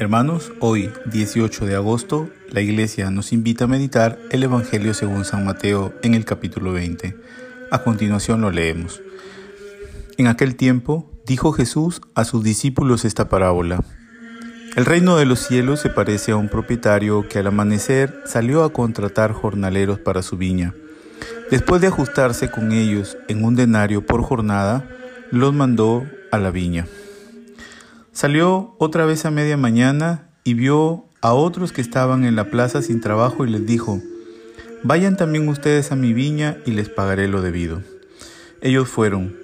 Hermanos, hoy 18 de agosto, la iglesia nos invita a meditar el Evangelio según San Mateo en el capítulo 20. A continuación lo leemos. En aquel tiempo dijo Jesús a sus discípulos esta parábola. El reino de los cielos se parece a un propietario que al amanecer salió a contratar jornaleros para su viña. Después de ajustarse con ellos en un denario por jornada, los mandó a la viña. Salió otra vez a media mañana y vio a otros que estaban en la plaza sin trabajo y les dijo, Vayan también ustedes a mi viña y les pagaré lo debido. Ellos fueron.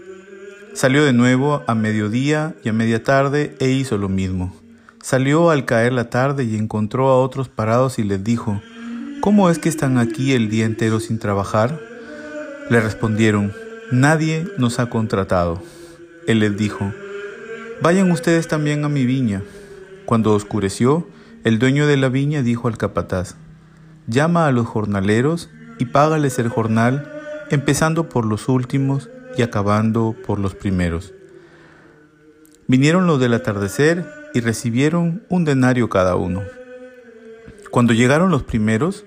Salió de nuevo a mediodía y a media tarde e hizo lo mismo. Salió al caer la tarde y encontró a otros parados y les dijo, ¿Cómo es que están aquí el día entero sin trabajar? Le respondieron, Nadie nos ha contratado. Él les dijo, Vayan ustedes también a mi viña. Cuando oscureció, el dueño de la viña dijo al capataz, Llama a los jornaleros y págales el jornal, empezando por los últimos y acabando por los primeros. Vinieron los del atardecer y recibieron un denario cada uno. Cuando llegaron los primeros,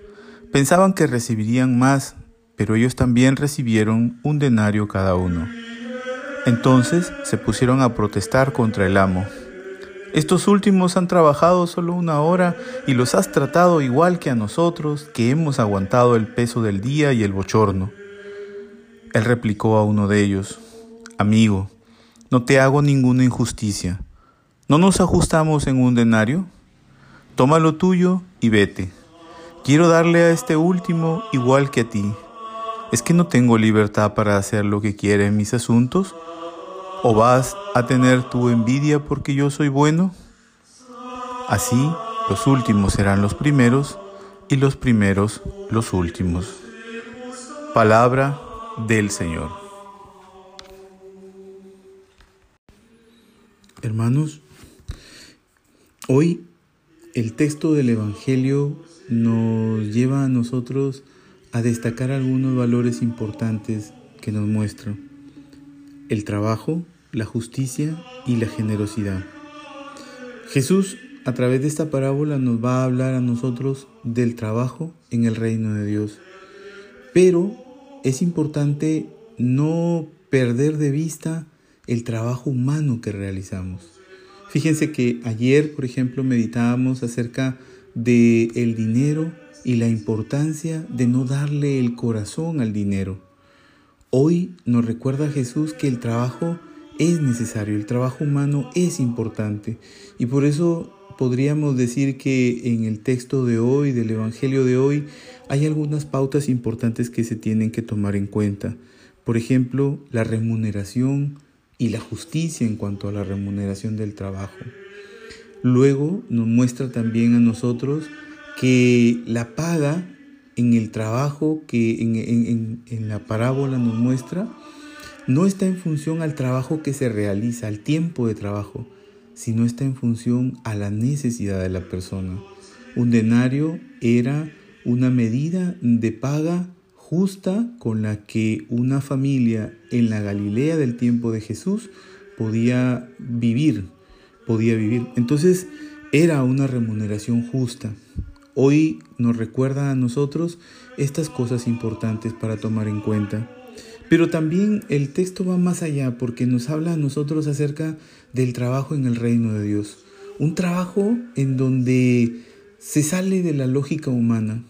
pensaban que recibirían más, pero ellos también recibieron un denario cada uno. Entonces se pusieron a protestar contra el amo. Estos últimos han trabajado solo una hora y los has tratado igual que a nosotros, que hemos aguantado el peso del día y el bochorno. Él replicó a uno de ellos, Amigo, no te hago ninguna injusticia. ¿No nos ajustamos en un denario? Toma lo tuyo y vete. Quiero darle a este último igual que a ti. ¿Es que no tengo libertad para hacer lo que quiera en mis asuntos? ¿O vas a tener tu envidia porque yo soy bueno? Así, los últimos serán los primeros y los primeros los últimos. Palabra del Señor. Hermanos, hoy el texto del Evangelio nos lleva a nosotros a destacar algunos valores importantes que nos muestran el trabajo, la justicia y la generosidad. Jesús a través de esta parábola nos va a hablar a nosotros del trabajo en el reino de Dios. Pero es importante no perder de vista el trabajo humano que realizamos. Fíjense que ayer, por ejemplo, meditábamos acerca de el dinero y la importancia de no darle el corazón al dinero. Hoy nos recuerda Jesús que el trabajo es necesario, el trabajo humano es importante y por eso podríamos decir que en el texto de hoy, del Evangelio de hoy, hay algunas pautas importantes que se tienen que tomar en cuenta. Por ejemplo, la remuneración y la justicia en cuanto a la remuneración del trabajo. Luego nos muestra también a nosotros que la paga en el trabajo que en, la parábola nos muestra, no está en función al trabajo que se realiza, al tiempo de trabajo, sino está en función a la necesidad de la persona. Un denario era una medida de paga justa con la que una familia en la Galilea del tiempo de Jesús podía vivir, podía vivir. Entonces era una remuneración justa. Hoy nos recuerda a nosotros estas cosas importantes para tomar en cuenta. Pero también el texto va más allá porque nos habla a nosotros acerca del trabajo en el reino de Dios. Un trabajo en donde se sale de la lógica humana.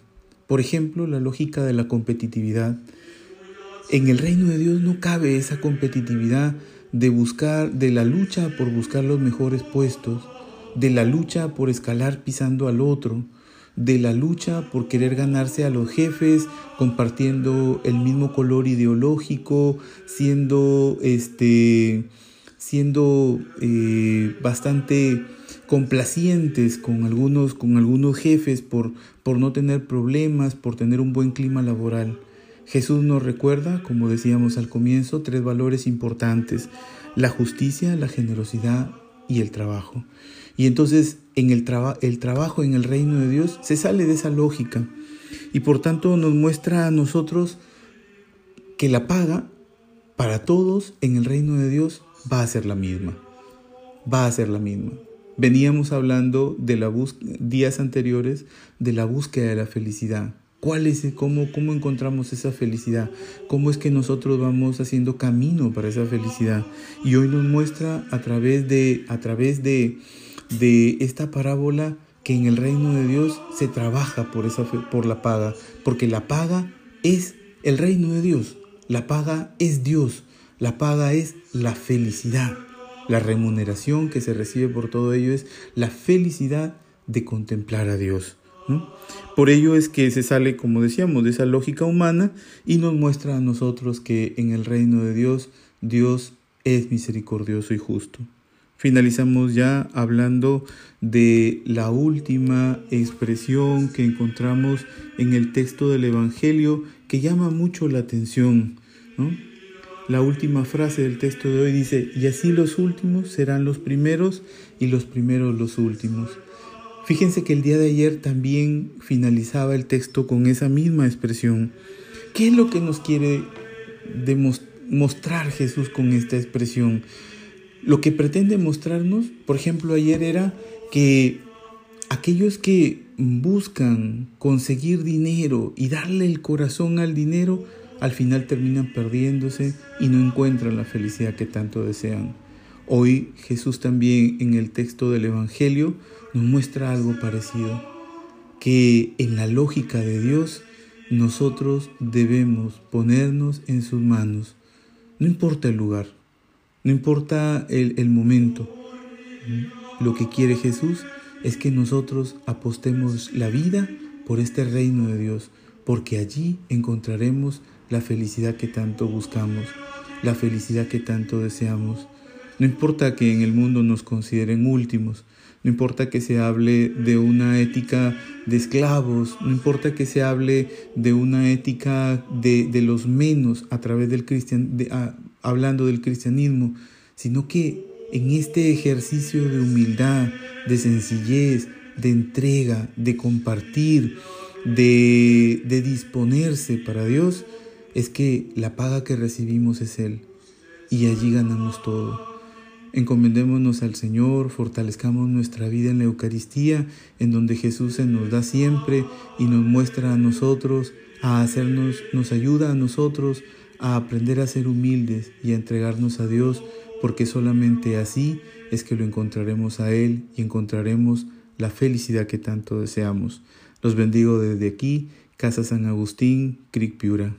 Por ejemplo, la lógica de la competitividad. En el reino de Dios no cabe esa competitividad de buscar, de la lucha por buscar los mejores puestos, de la lucha por escalar pisando al otro, de la lucha por querer ganarse a los jefes, compartiendo el mismo color ideológico, siendo este siendo eh, bastante complacientes con algunos, con algunos jefes por, por no tener problemas, por tener un buen clima laboral. Jesús nos recuerda, como decíamos al comienzo, tres valores importantes, la justicia, la generosidad y el trabajo. Y entonces en el, el trabajo en el reino de Dios se sale de esa lógica y por tanto nos muestra a nosotros que la paga para todos en el reino de Dios va a ser la misma. Va a ser la misma. Veníamos hablando de la días anteriores de la búsqueda de la felicidad. ¿Cuál es, cómo, cómo encontramos esa felicidad? ¿Cómo es que nosotros vamos haciendo camino para esa felicidad? Y hoy nos muestra a través de, a través de, de esta parábola que en el reino de Dios se trabaja por, esa, por la paga, porque la paga es el reino de Dios, la paga es Dios, la paga es la felicidad. La remuneración que se recibe por todo ello es la felicidad de contemplar a Dios. Por ello es que se sale, como decíamos, de esa lógica humana y nos muestra a nosotros que en el reino de Dios, Dios es misericordioso y justo. Finalizamos ya hablando de la última expresión que encontramos en el texto del Evangelio que llama mucho la atención. La última frase del texto de hoy dice, y así los últimos serán los primeros y los primeros los últimos. Fíjense que el día de ayer también finalizaba el texto con esa misma expresión. ¿Qué es lo que nos quiere demostrar Jesús con esta expresión? Lo que pretende mostrarnos, por ejemplo, ayer era que aquellos que buscan conseguir dinero y darle el corazón al dinero, al final terminan perdiéndose y no encuentran la felicidad que tanto desean. Hoy Jesús también en el texto del Evangelio nos muestra algo parecido, que en la lógica de Dios nosotros debemos ponernos en sus manos, no importa el lugar, no importa el, momento. Lo que quiere Jesús es que nosotros apostemos la vida por este reino de Dios, porque allí encontraremos la felicidad que tanto buscamos, la felicidad que tanto deseamos. No importa que en el mundo nos consideren últimos, no importa que se hable de una ética de esclavos, no importa que se hable de una ética de, los menos a través del cristian, hablando del cristianismo, sino que en este ejercicio de humildad, de sencillez, de entrega, de compartir, de, de disponerse para Dios, es que la paga que recibimos es Él y allí ganamos todo. Encomendémonos al Señor, fortalezcamos nuestra vida en la Eucaristía, en donde Jesús se nos da siempre y nos muestra a nosotros, a hacernos, nos ayuda a nosotros a aprender a ser humildes y a entregarnos a Dios, porque solamente así es que lo encontraremos a Él y encontraremos la felicidad que tanto deseamos. Los bendigo desde aquí, Casa San Agustín, Cric Piura.